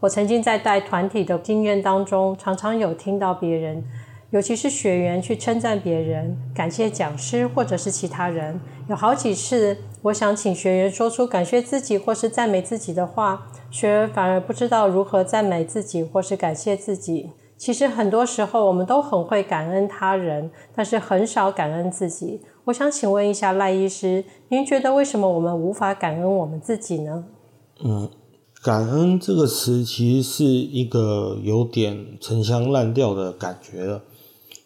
我曾经在带团体的经验当中，常常有听到别人，尤其是学员去称赞别人，感谢讲师或者是其他人。有好几次，我想请学员说出感谢自己或是赞美自己的话，学员反而不知道如何赞美自己或是感谢自己。其实很多时候，我们都很会感恩他人，但是很少感恩自己。我想请问一下赖医师，您觉得为什么我们无法感恩我们自己呢？嗯。感恩这个词其实是一个有点陈腔滥调的感觉了，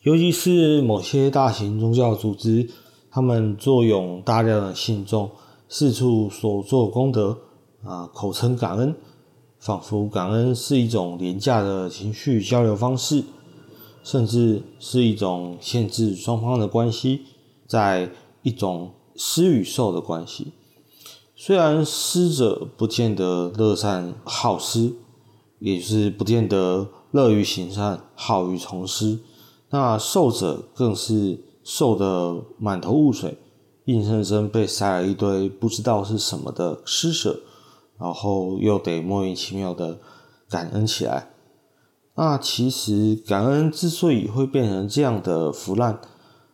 尤其是某些大型宗教组织，他们坐拥大量的信众，四处所做功德啊，口称感恩，仿佛感恩是一种廉价的情绪交流方式，甚至是一种限制双方的关系，在一种施与受的关系。虽然施者不见得乐善好施，也是不见得乐于行善、好于从施，那受者更是受得满头雾水，硬生生被塞了一堆不知道是什么的施舍，然后又得莫名其妙的感恩起来。那其实感恩之所以会变成这样的腐烂，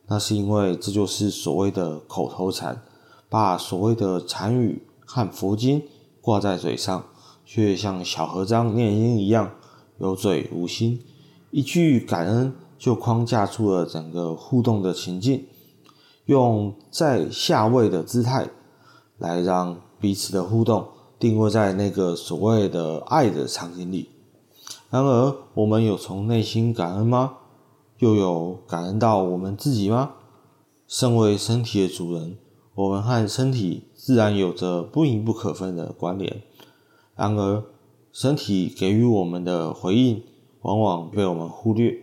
那是因为这就是所谓的口头禅。把所谓的禅语和佛经挂在嘴上，却像小和尚念经一样有嘴无心，一句感恩就框架住了整个互动的情境，用在下位的姿态来让彼此的互动定位在那个所谓的爱的场景里。然而，我们有从内心感恩吗？又有感恩到我们自己吗？身为身体的主人。我们和身体自然有着不密不可分的关联，然而身体给予我们的回应往往被我们忽略。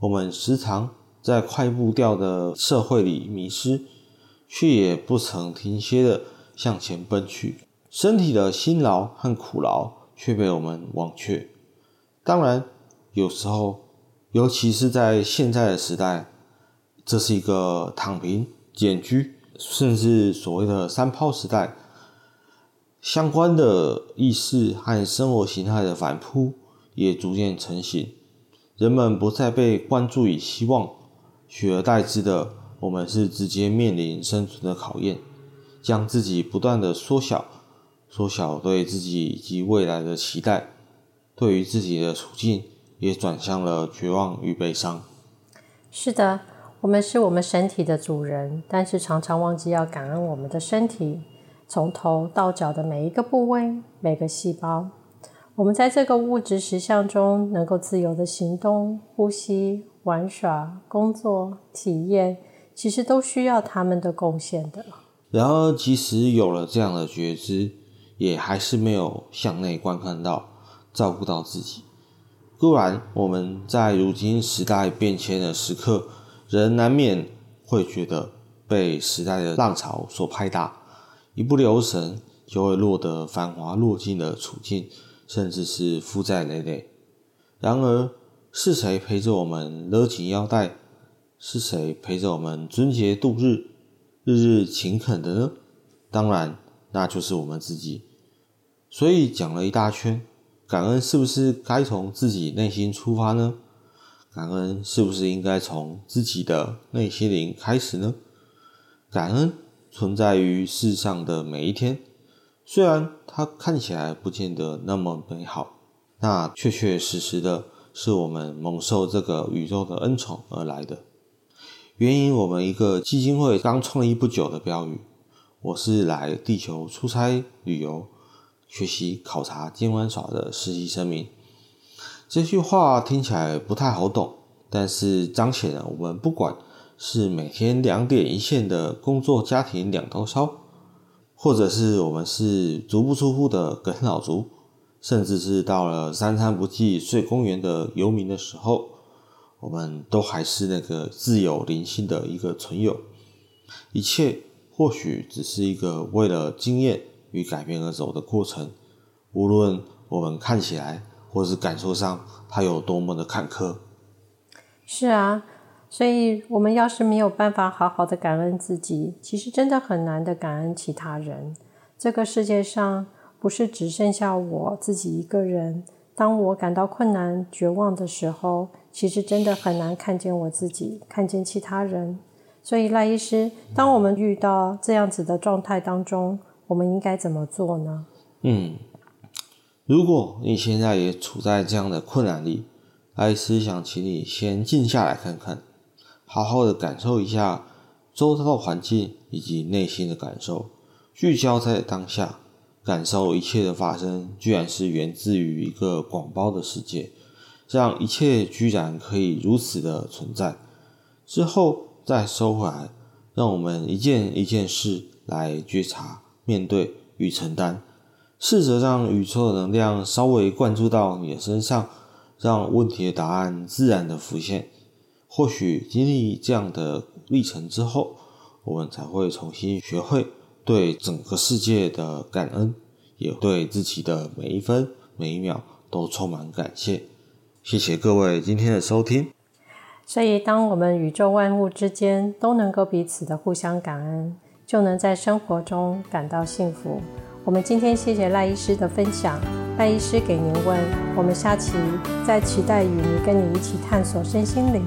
我们时常在快步调的社会里迷失，却也不曾停歇的向前奔去。身体的辛劳和苦劳却被我们忘却。当然，有时候，尤其是在现在的时代，这是一个躺平、简居。甚至所谓的三抛时代，相关的意识和生活形态的反扑也逐渐成型。人们不再被关注与希望，取而代之的，我们是直接面临生存的考验，将自己不断的缩小，缩小对自己以及未来的期待，对于自己的处境也转向了绝望与悲伤。是的。我们是我们身体的主人，但是常常忘记要感恩我们的身体，从头到脚的每一个部位、每个细胞。我们在这个物质实相中能够自由的行动、呼吸、玩耍、工作、体验，其实都需要他们的贡献的。然而，即使有了这样的觉知，也还是没有向内观看到、照顾到自己。固然，我们在如今时代变迁的时刻。人难免会觉得被时代的浪潮所拍打，一不留神就会落得繁华落尽的处境，甚至是负债累累。然而，是谁陪着我们勒紧腰带？是谁陪着我们尊节度日、日日勤恳的呢？当然，那就是我们自己。所以讲了一大圈，感恩是不是该从自己内心出发呢？感恩是不是应该从自己的内心灵开始呢？感恩存在于世上的每一天，虽然它看起来不见得那么美好，那确确实实的是我们蒙受这个宇宙的恩宠而来的。援引我们一个基金会刚创立不久的标语：“我是来地球出差、旅游、学习、考察兼玩耍的实习生命。”这句话听起来不太好懂，但是彰显了我们不管是每天两点一线的工作家庭两头烧，或者是我们是足不出户的啃老族，甚至是到了三餐不继睡公园的游民的时候，我们都还是那个自有灵性的一个存有。一切或许只是一个为了经验与改变而走的过程，无论我们看起来或是感受上他有多么的坎坷。是啊，所以我们要是没有办法好好的感恩自己，其实真的很难的感恩其他人。这个世界上，不是只剩下我自己一个人。当我感到困难、绝望的时候，其实真的很难看见我自己，看见其他人。所以赖医师，当我们遇到这样子的状态当中，我们应该怎么做呢？嗯，如果你现在也处在这样的困难里，艾斯想请你先静下来看看，好好的感受一下周遭的环境以及内心的感受，聚焦在当下。感受一切的发生，居然是源自于一个广包的世界，让一切居然可以如此的存在。之后再收回来，让我们一件一件事来觉察、面对与承担，试着让宇宙的能量稍微灌注到你的身上，让问题的答案自然的浮现。或许经历这样的历程之后，我们才会重新学会。对整个世界的感恩，也对自己的每一分每一秒都充满感谢。谢谢各位今天的收听。所以，当我们宇宙万物之间都能够彼此的互相感恩，就能在生活中感到幸福。我们今天谢谢赖医师的分享，赖医师给您问，我们下期再期待与你跟你一起探索身心灵。